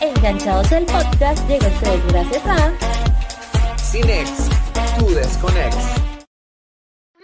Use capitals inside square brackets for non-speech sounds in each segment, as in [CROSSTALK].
Enganchados el podcast llega a ustedes gracias a Cinex, tú desconex.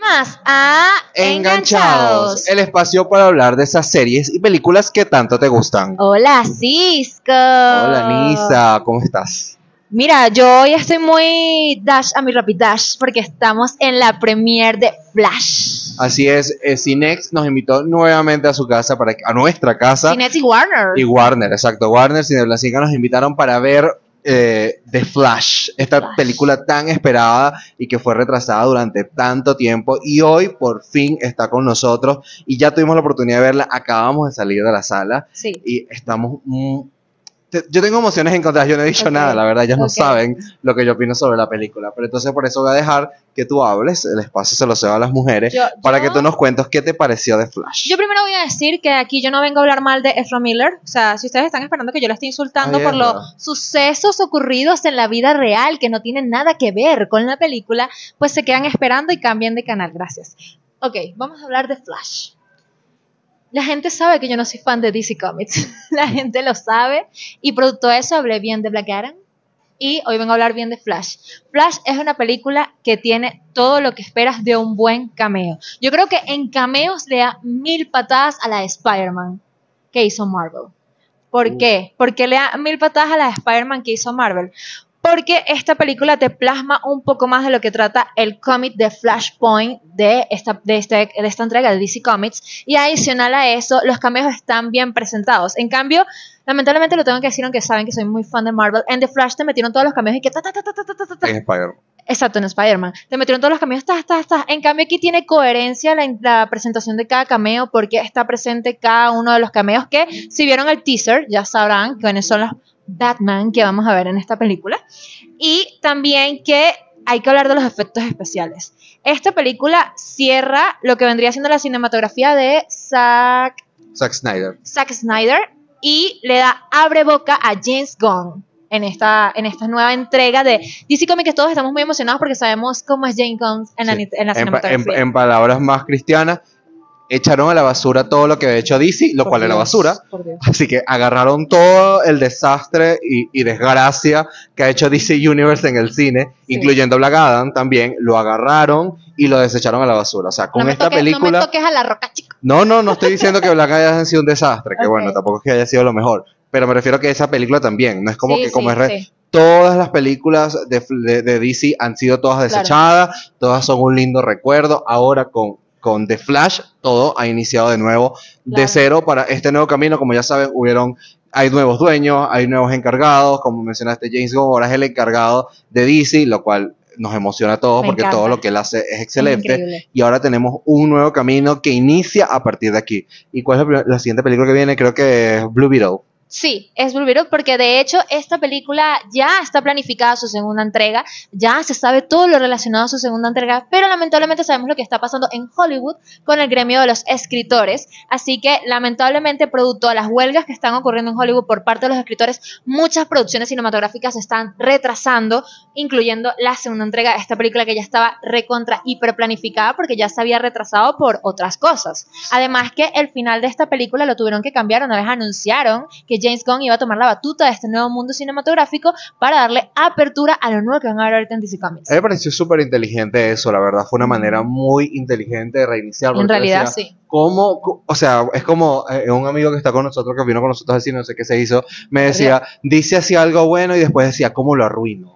Más a Enganchados, el espacio para hablar de esas series y películas que tanto te gustan. Hola, Cisco. Hola, Nisa, ¿cómo estás? Mira, yo hoy estoy muy dash a mi rapid dash porque estamos en la premiere de Flash. Así es, eh, Cinex nos invitó nuevamente a su casa, para, a nuestra casa. Cinex y Warner. Y Warner, exacto. Warner, Cineblasinca nos invitaron para ver eh, The Flash, esta Flash. película tan esperada y que fue retrasada durante tanto tiempo y hoy por fin está con nosotros y ya tuvimos la oportunidad de verla, acabamos de salir de la sala Sí. y estamos... mm, te- yo tengo emociones encontradas, yo no he dicho Ok, nada, la verdad, ellos no ok. saben lo que yo opino sobre la película, pero entonces por eso voy a dejar que tú hables, el espacio se lo cedo a las mujeres, Yo- para yo- que tú nos cuentes qué te pareció de Flash. Yo primero voy a decir que aquí yo no vengo a hablar mal de Ezra Miller. O sea, si ustedes están esperando que yo le esté insultando Ay, por los sucesos ocurridos en la vida real que no tienen nada que ver con la película, pues se quedan esperando y cambian de canal. Gracias. Ok, vamos a hablar de Flash. La gente sabe que yo no soy fan de DC Comics. [LAUGHS] La gente lo sabe. Y producto de eso hablé bien de Black Adam. Y hoy vengo a hablar bien de Flash. Flash es una película que tiene todo lo que esperas de un buen cameo. Yo creo que en cameos le da mil patadas a la de Spider-Man que hizo Marvel. ¿Por Uh. qué? Porque le da mil patadas a la de Spider-Man que hizo Marvel. Porque esta película te plasma un poco más de lo que trata el cómic de Flashpoint de esta, de, este- de esta entrega de DC Comics. Y adicional a eso, los cameos están bien presentados. En cambio, lamentablemente lo tengo que decir, aunque saben que soy muy fan de Marvel, en The Flash te metieron todos los cameos y que ta, ta, ta. En Spider-Man. Exacto, en Spider-Man. Te metieron todos los cameos, ta, ta, ta. En cambio, aquí tiene coherencia la, la presentación de cada cameo porque está presente cada uno de los cameos que, si vieron el teaser, ya sabrán quiénes son los Batman que vamos a ver en esta película. Y también que hay que hablar de los efectos especiales. Esta película cierra lo que vendría siendo la cinematografía de Zack Zack Snyder. Zack Snyder y le da abre boca a James Gunn en esta, en esta nueva entrega de DC Comics todos estamos muy emocionados porque sabemos cómo es James Gunn en, Sí. la, en la En, pa- en- cinematografía. en palabras más cristianas, echaron a la basura todo lo que había hecho DC, lo Por cual era Dios, basura. por Dios. Así que agarraron todo el desastre y, y desgracia que ha hecho DC Universe en el cine, Sí. incluyendo Black Adam también, lo agarraron y lo desecharon a la basura. O sea, con no, esta toques, no me película... toques a la roca, chico. No, no, no estoy diciendo que Black Adam haya sido un desastre, que bueno, tampoco es que haya sido lo mejor. Pero me refiero a que esa película también, no es como Sí, que como sí, es todas las películas de, de- de DC han sido todas Claro. desechadas, todas son un lindo recuerdo. Ahora con, con The Flash, todo ha iniciado de nuevo, de cero para este nuevo camino. Como ya saben, hubieron, hay nuevos dueños, hay nuevos encargados, como mencionaste, James Gunn ahora es el encargado de DC, lo cual nos emociona a todos Me porque encanta. todo lo que él hace es excelente. increíble. y ahora tenemos un nuevo camino que inicia a partir de aquí. ¿Y cuál es la siguiente película que viene? Creo que es Blue Beetle. Sí, es Blue Beetle porque de hecho esta película ya está planificada su segunda entrega, ya se sabe todo lo relacionado a su segunda entrega, pero lamentablemente sabemos lo que está pasando en Hollywood con el gremio de los escritores, así que lamentablemente producto de las huelgas que están ocurriendo en Hollywood por parte de los escritores, muchas producciones cinematográficas se están retrasando, incluyendo la segunda entrega de esta película que ya estaba recontra hiper planificada porque ya se había retrasado por otras cosas. Además que el final de esta película lo tuvieron que cambiar una vez anunciaron que James Gunn iba a tomar la batuta de este nuevo mundo cinematográfico para darle apertura a lo nuevo que van a ver ahorita en DC Comics. A mí me pareció súper inteligente eso, la verdad. Fue una manera muy inteligente de reiniciar. En realidad decía, sí. ¿Cómo? O sea, es como eh, un amigo que está con nosotros, que vino con nosotros al cine, no sé qué se hizo, me decía, dice así algo bueno y después decía, ¿cómo lo arruino?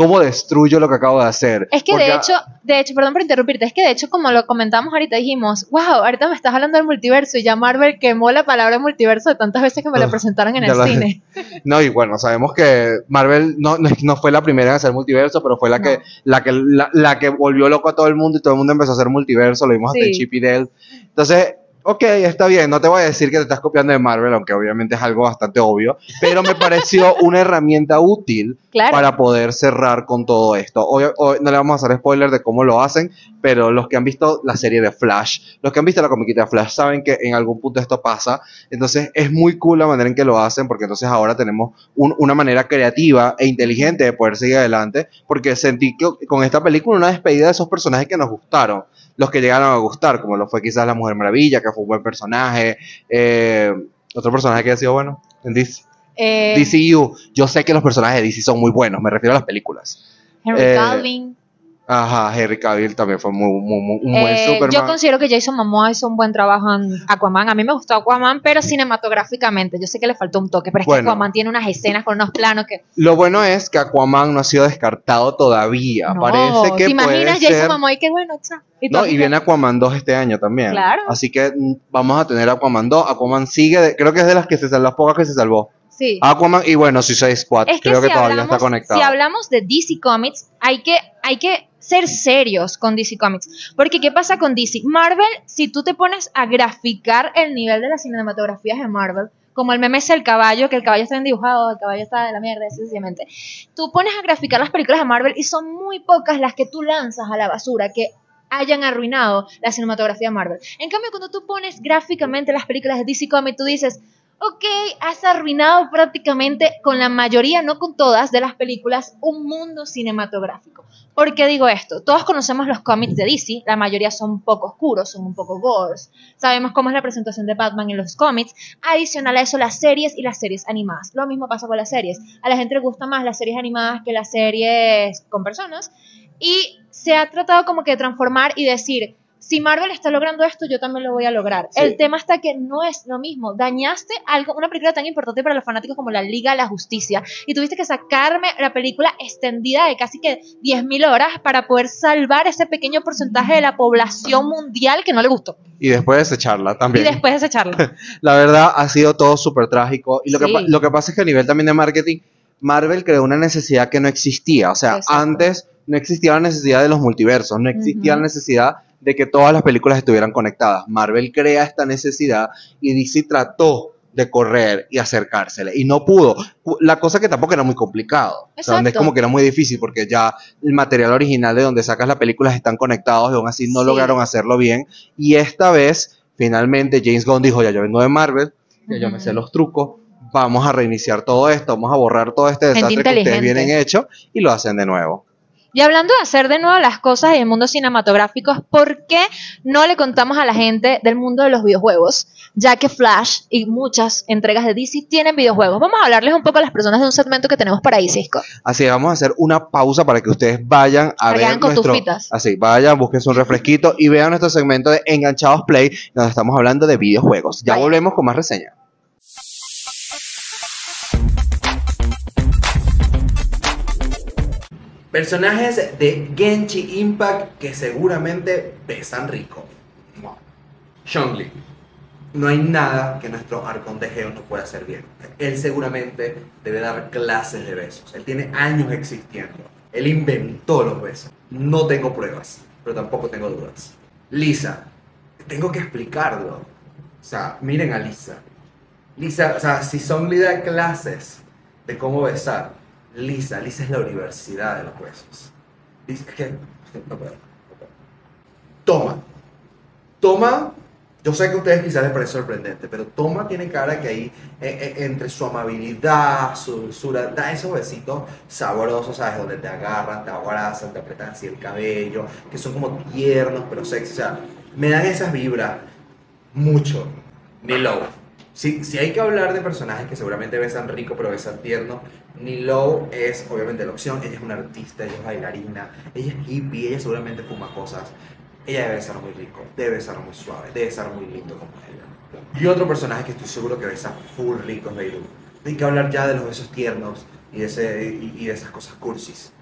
¿Cómo destruyo lo que acabo de hacer? Es que Porque, de hecho, de hecho, perdón por interrumpirte, es que de hecho como lo comentamos ahorita dijimos, wow, ahorita me estás hablando del multiverso y ya Marvel quemó la palabra multiverso de tantas veces que me la presentaron en el la- cine. [LAUGHS] No, y bueno, sabemos que Marvel no, no, no fue la primera en hacer multiverso, pero fue la, No. que, la, que, la, la que volvió loco a todo el mundo y todo el mundo empezó a hacer multiverso, lo vimos hasta en. Chip y Dale. Entonces, Ok, está bien, no te voy a decir que te estás copiando de Marvel, aunque obviamente es algo bastante obvio, pero me pareció [LAUGHS] una herramienta útil Claro. para poder cerrar con todo esto. Obvio- o- no le vamos a hacer spoiler de cómo lo hacen, pero los que han visto la serie de Flash, los que han visto la comiquita de Flash, saben que en algún punto esto pasa. Entonces es muy cool la manera en que lo hacen, porque entonces ahora tenemos un- una manera creativa e inteligente de poder seguir adelante, porque sentí que con esta película una despedida de esos personajes que nos gustaron, los que llegaron a gustar, como lo fue quizás la Mujer Maravilla, que fue un buen personaje, eh, otro personaje que ha sido bueno en DC. Eh, DCU, yo sé que los personajes de DC son muy buenos, me refiero a las películas. Henry eh, Calvin. Ajá, Henry Cavill también fue muy, muy- muy- un buen Eh, Superman. yo considero que Jason Momoa hizo un buen trabajo en Aquaman. A mí me gustó Aquaman, pero cinematográficamente. Yo sé que le faltó un toque, pero es Bueno. que Aquaman tiene unas escenas con unos planos que. Lo bueno es que Aquaman no ha sido descartado todavía. No, Parece que ¿Te puede imaginas Jason ser... Momoa y qué bueno? cha? Y No, y viene Aquaman 2 este año también. Claro. Así que vamos a tener Aquaman 2. Aquaman sigue, de- creo que es de las que se sal- las pocas que se salvó. Sí. Aquaman y bueno, Suicide Squad, Es que, creo que si, todavía hablamos, está conectado. si hablamos de DC Comics, hay que, hay que ser serios con DC Comics. Porque, ¿qué pasa con DC? Marvel, si tú te pones a graficar el nivel de las cinematografías de Marvel, como el meme es el caballo, que el caballo está bien dibujado, el caballo está de la mierda, sencillamente. Tú pones a graficar las películas de Marvel y son muy pocas las que tú lanzas a la basura, que hayan arruinado la cinematografía de Marvel. En cambio, cuando tú pones gráficamente las películas de DC Comics, tú dices, ok, has arruinado prácticamente con la mayoría, no con todas, de las películas un mundo cinematográfico. ¿Por qué digo esto? Todos conocemos los cómics de DC, la mayoría son un poco oscuros, son un poco gores. Sabemos cómo es la presentación de Batman en los cómics. Adicional a eso, las series y las series animadas. Lo mismo pasa con las series. A la gente le gustan más las series animadas que las series con personas. Y se ha tratado como que de transformar y decir, si Marvel está logrando esto, yo también lo voy a lograr. Sí. El tema está que no es lo mismo. Dañaste algo, una película tan importante para los fanáticos como la Liga de la Justicia, y tuviste que sacarme la película extendida de casi que 10.000 horas para poder salvar ese pequeño porcentaje de la población mundial que no le gustó. Y después desecharla Y también. después desecharla. [LAUGHS] La verdad ha sido todo súper trágico. Y lo, que, Sí. pa- lo que pasa es que a nivel también de marketing, Marvel creó una necesidad que no existía. O sea, Exacto. antes no existía la necesidad de los multiversos, no existía Ujú. la necesidad de que todas las películas estuvieran conectadas. Marvel crea esta necesidad y DC trató de correr y acercársele y no pudo. La cosa que tampoco era muy complicado. O sea, donde es como que era muy difícil porque ya el material original de donde sacas las películas están conectados y aún así no Sí. lograron hacerlo bien. Y esta vez, finalmente, James Gunn dijo, ya yo vengo de Marvel, ya yo me sé los trucos, vamos a reiniciar todo esto, vamos a borrar todo este desastre que ustedes vienen hecho y lo hacen de nuevo. Y hablando de hacer de nuevo las cosas en el mundo cinematográfico, ¿por qué no le contamos a la gente del mundo de los videojuegos? Ya que Flash y muchas entregas de DC tienen videojuegos. Vamos a hablarles un poco a las personas de un segmento que tenemos para ahí, Cisco. Así que vamos a hacer una pausa para que ustedes vayan a ver Vayan con tus nuestro... fitas. Así, vayan, busquen un refresquito y vean nuestro segmento de Enganchados Play, donde estamos hablando de videojuegos. Ya volvemos con más reseña. Personajes de Genchi Impact que seguramente besan rico. Zhongli. No hay nada que nuestro Arcon de Geo no pueda hacer bien. Él seguramente debe dar clases de besos. Él tiene años existiendo. Él inventó los besos. No tengo pruebas, pero tampoco tengo dudas. Lisa. Tengo que explicarlo. O sea, miren a Lisa. Lisa, o sea, si Zhongli da clases de cómo besar, Lisa, Lisa es la universidad de los besos. Lisa, que no puedo. Toma. Toma, yo sé que a ustedes quizás les parece sorprendente, pero Toma tiene cara que ahí, eh, eh, entre su amabilidad, su dulzura, da esos besitos sabrosos, ¿sabes? Donde te agarran, te abrazan, te apretan así el cabello, que son como tiernos, pero sexy. O sea, me dan esas vibras mucho. Nilo. Si, si hay que hablar de personajes que seguramente besan rico, pero besan tierno, Nilo es obviamente la opción. Ella es una artista, ella es bailarina, ella es hippie, ella seguramente fuma cosas. Ella debe besar muy rico, debe besar muy suave, debe besar muy lindo como ella. Y otro personaje que estoy seguro que besa full rico es Beirut. Hay que hablar ya de los besos tiernos y de, ese, y, y de esas cosas cursis.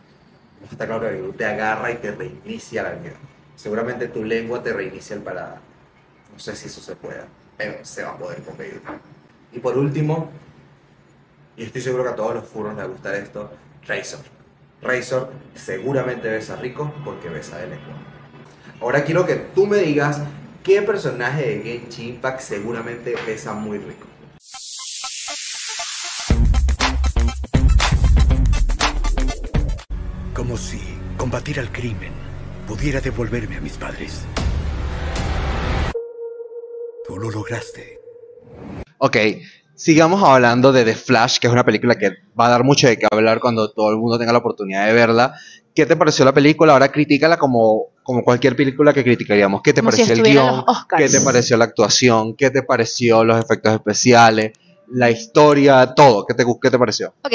Está claro que Beirut te agarra y te reinicia la vida. Seguramente tu lengua te reinicia el paladar. No sé si eso se pueda, se va a poder con Beirut. Y por último, y estoy seguro que a todos los furros les gustar esto, Razor. Razor seguramente besa rico porque besa de lengua. Ahora quiero que tú me digas ¿Qué personaje de Genshin Impact seguramente pesa muy rico? Como si combatir al crimen pudiera devolverme a mis padres. Tú lo lograste. Ok, sigamos hablando de The Flash, que es una película que va a dar mucho de qué hablar cuando todo el mundo tenga la oportunidad de verla. ¿Qué te pareció la película? Ahora critícala como, como cualquier película que criticaríamos. ¿Qué te Como si pareció el guion? ¿Qué te pareció la actuación? ¿Qué te pareció los efectos especiales? La historia, todo. ¿Qué te, qué te pareció? Ok.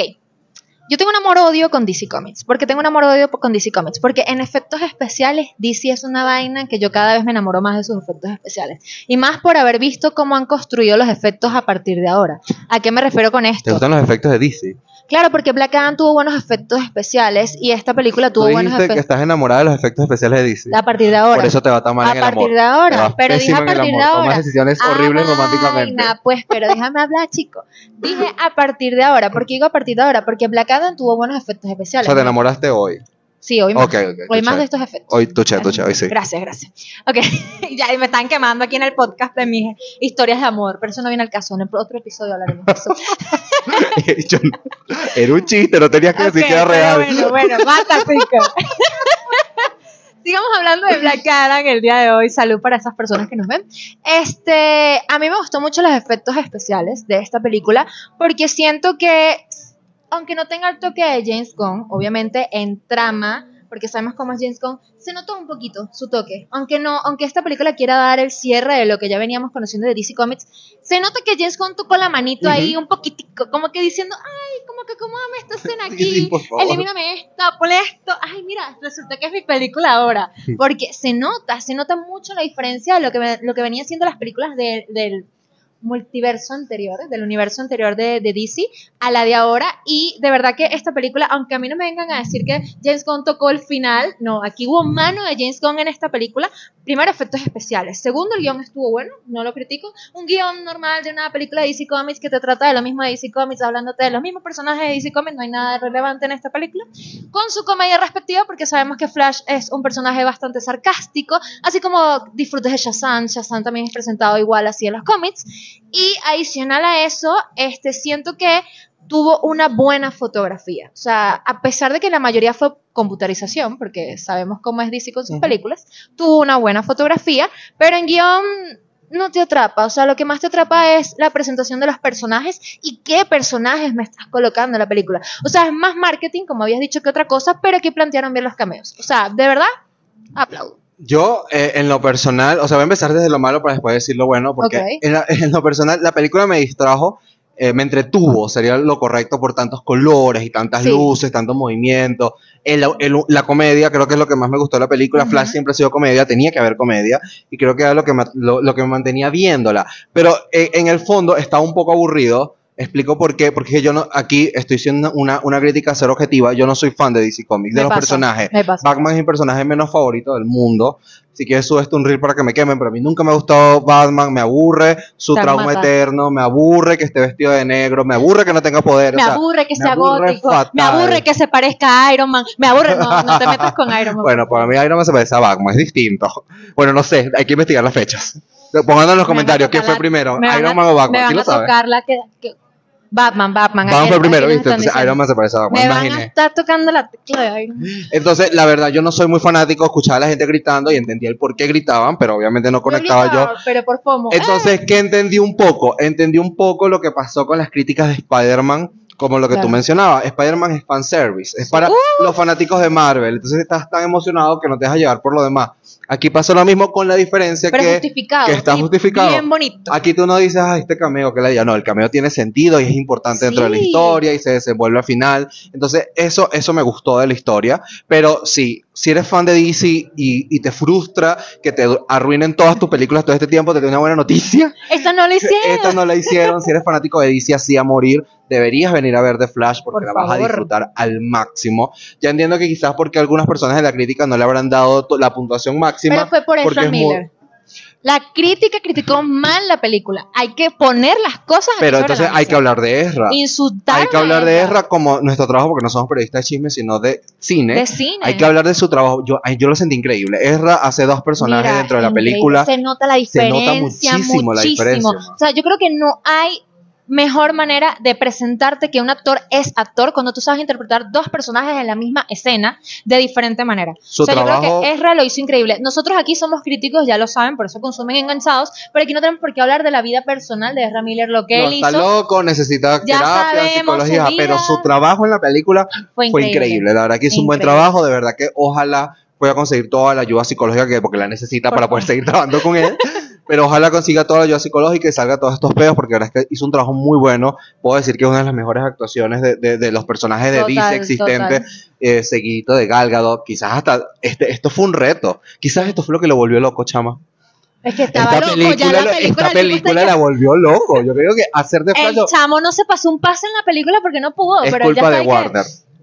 Yo tengo un amor-odio con DC Comics. ¿Por qué tengo un amor-odio con DC Comics? Porque en efectos especiales, DC es una vaina que yo cada vez me enamoro más de sus efectos especiales. Y más por haber visto cómo han construido los efectos a partir de ahora. ¿A qué me refiero con ¿Te esto? gustan los efectos de DC? Claro, porque Black Adam tuvo buenos efectos especiales y esta película Tú tuvo buenos dijiste que efectos estás enamorada de los efectos especiales de DC. a partir de ahora. Por eso te va tan mal a en el partir amor. de Te ahora. Pero dije pésimo a en el partir de amor. ahora. Tomas decisiones horribles Ah, románticamente. vaina, pues, pero déjame hablar, chico. Dije a partir de ahora. ¿Por qué digo a partir de ahora? Porque Black Adam tuvo buenos efectos O especiales. sea, te enamoraste hoy. Sí, hoy más. Hoy más de estos efectos. Hoy, tu che, tu che, hoy sí. Gracias, gracias. Ok, [LAUGHS] ya me están quemando aquí en el podcast de mis historias de amor, pero eso no viene al caso. En otro episodio hablaremos de eso. [LAUGHS] Yo era un chiste, no tenías que decir que era real. Bueno, bueno, mata, pico. [LAUGHS] Sigamos hablando de Black Adam el día de hoy. Salud para esas personas que nos ven. Este, a mí me gustó mucho los efectos especiales de esta película porque siento que, aunque no tenga el toque de James Gunn, obviamente en trama, porque sabemos cómo es James Gunn, se notó un poquito su toque. Aunque no, aunque esta película quiera dar el cierre de lo que ya veníamos conociendo de DC Comics, se nota que James Gunn tocó la manito ahí un poquitico, como que diciendo, ay, como que acomódame esta [LAUGHS] escena aquí, elimíname esto, ponle esto, ay, mira, resulta que es mi película ahora. Porque se nota, se nota mucho la diferencia de lo que, lo que venían siendo las películas de- del multiverso anterior, del universo anterior de, de DC, a la de ahora. Y de verdad que esta película, aunque a mí no me vengan a decir que James Gunn tocó el final, no, aquí hubo mano de James Gunn en esta película. Primero, efectos especiales. Segundo, el guion estuvo bueno, no lo critico. Un guion normal de una película de DC Comics que te trata de lo mismo de DC Comics, hablándote de los mismos personajes de DC Comics, no hay nada relevante en esta película. Con su comedia respectiva, porque sabemos que Flash es un personaje bastante sarcástico, así como disfrutes de Shazam. Shazam también es presentado igual así en los cómics. Y adicional a eso, este, siento que tuvo una buena fotografía. O sea, a pesar de que la mayoría fue computarización, porque sabemos cómo es DC con sus películas, tuvo una buena fotografía, pero en guion no te atrapa. O sea, lo que más te atrapa es la presentación de los personajes y qué personajes me estás colocando en la película. O sea, es más marketing, como habías dicho, que otra cosa, pero aquí plantearon bien los cameos. O sea, de verdad, aplaudo. Yo, eh, en lo personal, o sea, voy a empezar desde lo malo para después decir lo bueno, porque en, la- [LAUGHS] en lo personal, la película me distrajo, eh, me entretuvo, sería lo correcto por tantos colores y tantas Sí. luces, tantos movimientos. El- el- la comedia, creo que es lo que más me gustó de la película. Flash siempre ha sido comedia, tenía que haber comedia, y creo que era lo que me, lo, lo que me mantenía viéndola. Pero eh, en el fondo estaba un poco aburrido. Explico por qué, porque yo no, aquí estoy siendo una, una crítica ser objetiva. Yo no soy fan de DC Comics, de Me los personajes. Me. Batman es mi personaje menos favorito del mundo. Si quieres, sube esto un reel para que me quemen, pero a mí nunca me ha gustado Batman. Me aburre su trauma eterno, me aburre que esté vestido de negro, me aburre que no tenga poder. Me o sea, aburre que me sea aburre gótico, me aburre que se parezca a Iron Man, me aburre, no, no te metas con Iron Man. bueno, para mí Iron Man se parece a Batman, es distinto. Bueno, no sé, hay que investigar las fechas. Pónganlo en los Me van comentarios, ¿quién fue primero? me van ¿Iron Man o me Batman? van ¿Quién a lo sabe? tocar la que, que- Batman, Batman. Batman aquí- fue primero, ¿viste? Entonces. Iron Man se parece a Batman, Me van a estar tocando la tecla de Iron Man. Entonces, la verdad, yo no soy muy fanático, escuchaba a la gente gritando y entendía el por qué gritaban, pero obviamente no conectaba yo. gritaba, Pero por FOMO. Entonces, ¿qué entendí un poco? Entendí un poco lo que pasó con las críticas de Spider-Man, como lo que tú mencionabas. Spider-Man es fanservice, es para los fanáticos de Marvel. Entonces estás tan emocionado que no te dejas llevar por lo demás. Aquí pasó lo mismo con la diferencia pero que justificado. que está justificado. Bien bonito. aquí tú no dices, ah, este cameo que le diga. No, el cameo tiene sentido y es importante dentro de la historia y se desenvuelve al final. Entonces, eso, eso me gustó de la historia. Pero sí, si eres fan de DC y, y te frustra que te arruinen todas tus películas todo este tiempo, te tengo una buena noticia. Esta [LAUGHS] no lo hicieron. Esta no la hicieron. Si eres fanático de DC así a morir, deberías venir a ver The Flash porque Por la vas a disfrutar al máximo. Ya entiendo que quizás porque algunas personas de la crítica no le habrán dado la puntuación máxima. Pero fue por Ezra Miller. La crítica criticó mal la película. Hay que poner las cosas Pero entonces hay que hablar de Ezra. Insultar Hay que hablar de Ezra. Como nuestro trabajo, porque no somos periodistas de chisme, sino de cine. De cine. Hay que hablar de su trabajo. Yo, yo lo sentí increíble. Ezra hace dos personajes Mira, dentro de la increíble. película. Se nota la Se nota diferencia. muchísimo la diferencia. O sea, yo creo que no hay mejor manera de presentarte que un actor es actor cuando tú sabes interpretar dos personajes en la misma escena de diferente manera. Su o sea, yo trabajo- creo que Ezra lo hizo increíble. Nosotros aquí somos críticos, ya lo saben, por eso consumen enganchados, pero aquí no tenemos por qué hablar de la vida personal de Ezra Miller, lo que No, él está hizo loco, necesita Ya terapia, sabemos, psicología, su pero su trabajo en la película fue fue increíble. La verdad que hizo un buen trabajo, de verdad que ojalá pueda conseguir toda la ayuda psicológica que porque la necesita Por para poder seguir trabajando con él. [LAUGHS] Pero ojalá consiga toda la ayuda psicológica y salga todos estos peos, porque la verdad es que hizo un trabajo muy bueno. Puedo decir que es una de las mejores actuaciones de, de- de los personajes de Total, DC existentes, eh, seguidito de Gal Gadot. Quizás hasta este, esto fue un reto. Quizás esto fue lo que lo volvió loco, chama. Es que estaba Esta loco, película, ya la película, esta película la volvió loco. Yo creo que hacer de El chamo no se pasó un pase en la película porque no pudo, es pero ya culpa de que-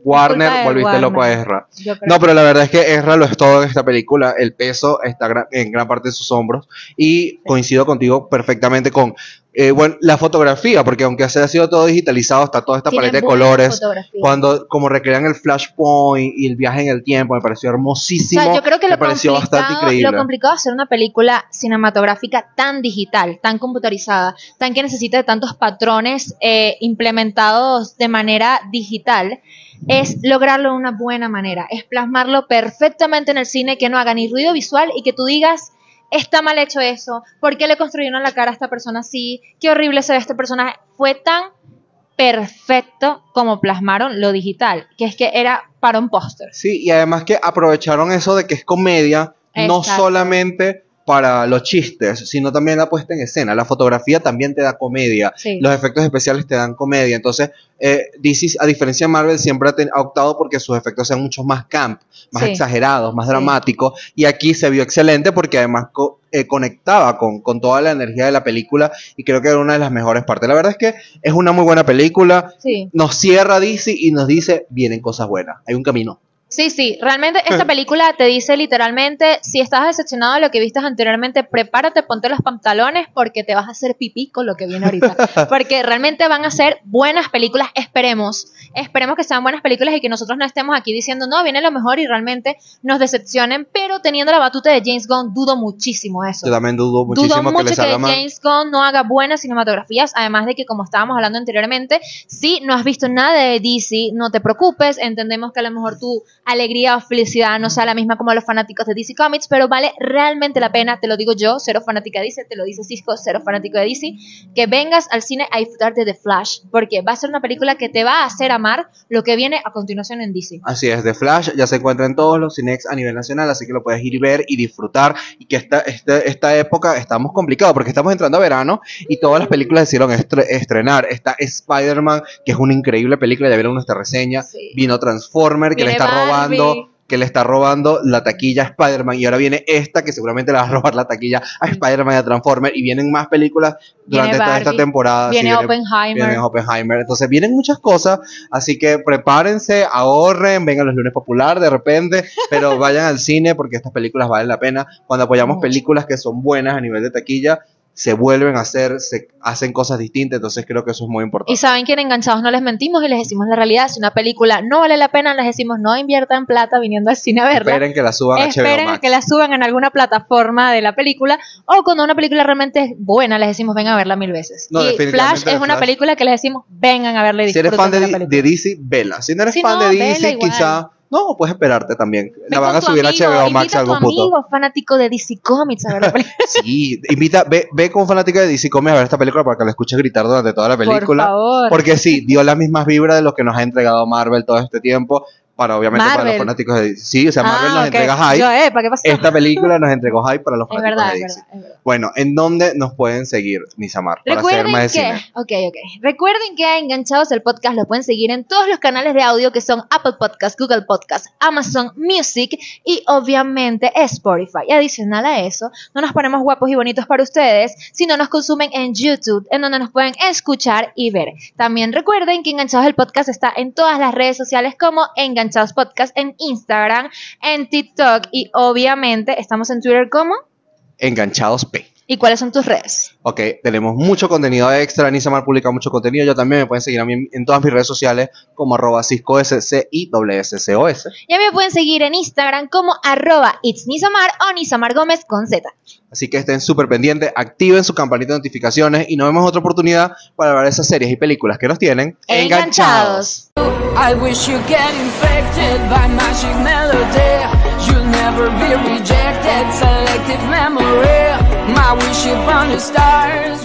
Warner. Volviste Warner. loco a Ezra. No, pero la verdad es que Ezra lo es todo en esta película. El peso está en gran parte de sus hombros. Y coincido contigo perfectamente con eh, bueno, la fotografía, porque aunque se ha sido todo digitalizado, está toda esta paleta de colores. Cuando como recrean el flashpoint y el viaje en el tiempo, me pareció O hermosísimo. sea, yo creo que me lo pareció bastante increíble. lo complicado de hacer una película cinematográfica tan digital, tan computarizada, tan que necesita de tantos patrones eh, implementados de manera digital, es lograrlo de una buena manera, es plasmarlo perfectamente en el cine, que no haga ni ruido visual y que tú digas, está mal hecho eso, ¿por qué le construyeron la cara a esta persona así? Qué horrible se ve este personaje. Fue tan perfecto como plasmaron lo digital, que es que era para un póster. Sí, y además que aprovecharon eso de que es comedia, no solamente para los chistes, sino también la puesta en escena. La fotografía también te da comedia. Sí. Los efectos especiales te dan comedia. Entonces, eh, DC, a diferencia de Marvel, siempre ha, ten- ha optado porque sus efectos sean mucho más camp, más Sí. exagerados, más Sí. dramáticos. Y aquí se vio excelente porque además co- eh, conectaba con, con toda la energía de la película y creo que era una de las mejores partes. La verdad es que es una muy buena película. Nos cierra DC y nos dice, vienen cosas buenas. Hay un camino. Sí, sí, realmente esta [LAUGHS] película te dice literalmente, si estás decepcionado de lo que viste anteriormente, prepárate, ponte los pantalones porque te vas a hacer pipí con lo que viene ahorita. [LAUGHS] Porque realmente van a ser buenas películas, esperemos, esperemos que sean buenas películas y que nosotros no estemos aquí diciendo, no, viene lo mejor y realmente nos decepcionen, pero teniendo la batuta de James Gunn, dudo muchísimo eso. Yo también dudo muchísimo Dudo que mucho les que. James Gunn no haga buenas cinematografías, además de que como estábamos hablando anteriormente, si no has visto nada de DC, no te preocupes, entendemos que a lo mejor tu alegría o felicidad no sea la misma como los fanáticos de DC Comics, pero vale realmente la pena, te lo digo yo, cero fanática de DC, te lo dice Cisco, cero fanático de DC, que vengas al cine a disfrutar de The Flash, porque va a ser una película que te va a hacer amar lo que viene a continuación en DC. Así es, The Flash ya se encuentra en todos los cinex a nivel nacional, así que lo puedes ir y ver y disfrutar. Y que esta, esta, esta época estamos complicados porque estamos entrando a verano y todas las películas decidieron estre- estrenar. Está Spider-Man, que es una increíble película, ya vieron nuestra reseña. Sí. Vino Transformer, que le Viene está Barbie. Robando que le está robando la taquilla a Spider-Man y ahora viene esta que seguramente le va a robar la taquilla a Spider-Man y a Transformer y vienen más películas durante Viene toda esta Barbie, temporada. Sí, Viene Oppenheimer. Viene Oppenheimer. Entonces vienen muchas cosas, así que prepárense, ahorren, vengan los lunes popular de repente, pero [LAUGHS] vayan al cine porque estas películas valen la pena. Cuando apoyamos películas que son buenas a nivel de taquilla, se vuelven a hacer, se hacen cosas distintas, entonces creo que eso es muy importante. Y saben que en Enganchados no les mentimos y les decimos la realidad. Si una película no vale la pena, les decimos no inviertan plata viniendo al cine a verla. Esperen que la suban a HBO Esperen a Max. que la suban en alguna plataforma de la película. O cuando una película realmente es buena, les decimos vengan a verla mil veces. No, y Flash es una Flash. película que les decimos vengan a verla y Si eres fan de, de DC, vela. Si no eres Si fan no, de DC, quizá... No, puedes esperarte también. Ve La van a subir a HBO Max invita a tu algún punto. amigo fanático de DC Comics a ver la [LAUGHS] película. Sí, invita, ve, ve con fanática de DC Comics a ver esta película para que la escuches gritar durante toda la película. Por favor. Porque sí, dio las mismas vibras de lo que nos ha entregado Marvel todo este tiempo. Para obviamente para los fanáticos de DC. Sí, o sea, Marvel Ah, nos ok. entrega hype. Yo, eh, ¿para qué pasó? Esta [LAUGHS] película nos entregó hype para los fanáticos verdad, de DC. verdad, es verdad. Bueno, ¿en dónde nos pueden seguir, Nisamar? Para hacer Recuerden más de que, cine. ok, ok. Recuerden que a Enganchados el podcast lo pueden seguir en todos los canales de audio que son Apple Podcasts, Google Podcasts, Amazon Music y obviamente Spotify. Adicional a eso, no nos ponemos guapos y bonitos para ustedes, sino nos consumen en YouTube, en donde nos pueden escuchar y ver. También recuerden que Enganchados el podcast está en todas las redes sociales como Enganchados Podcast en Instagram, en TikTok y obviamente estamos en Twitter como Enganchados P. ¿Y cuáles son tus redes? Ok, tenemos mucho contenido extra. Nisamar publica mucho contenido. Yo también me pueden seguir a mí en todas mis redes sociales como arroba ciscos, c i s c o s Y a mí me pueden seguir en Instagram como arroba it's Nisamar o Nisamar Gómez con Z. Así que estén súper pendientes, activen su campanita de notificaciones y nos vemos en otra oportunidad para hablar de esas series y películas que nos tienen Enganchados. I wish you get infected by magic melody. You'll never be rejected. Selective memory. My wish upon the stars.